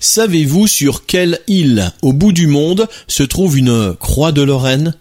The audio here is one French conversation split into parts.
Savez-vous sur quelle île au bout du monde se trouve une croix de Lorraine?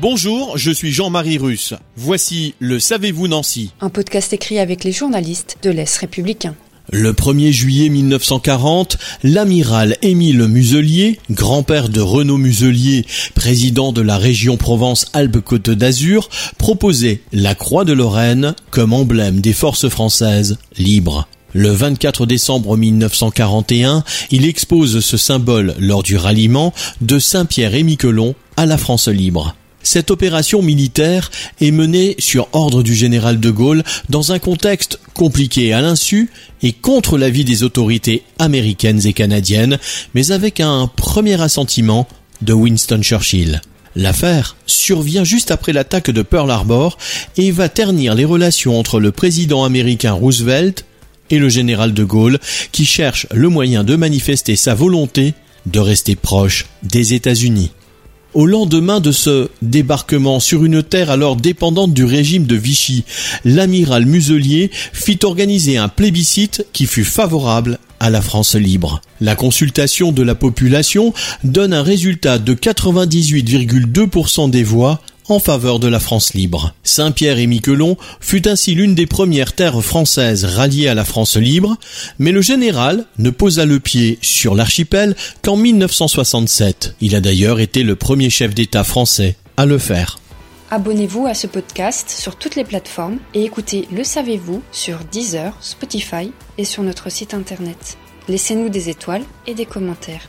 Bonjour, je suis Jean-Marie Russe. Voici le Savez-vous Nancy Un podcast écrit avec les journalistes de l'Est républicain. Le 1er juillet 1940, l'amiral Émile Muselier, grand-père de Renaud Muselier, président de la région Provence-Alpes-Côte d'Azur, proposait la croix de Lorraine comme emblème des forces françaises libres. Le 24 décembre 1941, il expose ce symbole lors du ralliement de Saint-Pierre et Miquelon à la France libre. Cette opération militaire est menée sur ordre du général de Gaulle dans un contexte compliqué à l'insu et contre l'avis des autorités américaines et canadiennes, mais avec un premier assentiment de Winston Churchill. L'affaire survient juste après l'attaque de Pearl Harbor et va ternir les relations entre le président américain Roosevelt et le général de Gaulle qui cherche le moyen de manifester sa volonté de rester proche des États-Unis. Au lendemain de ce débarquement sur une terre alors dépendante du régime de Vichy, l'amiral Muselier fit organiser un plébiscite qui fut favorable à la France libre. La consultation de la population donne un résultat de 98,2% des voix en faveur de la France libre. Saint-Pierre et Miquelon fut ainsi l'une des premières terres françaises ralliées à la France libre, mais le général ne posa le pied sur l'archipel qu'en 1967. Il a d'ailleurs été le premier chef d'État français à le faire. Abonnez-vous à ce podcast sur toutes les plateformes et écoutez Le Savez-vous sur Deezer, Spotify et sur notre site internet. Laissez-nous des étoiles et des commentaires.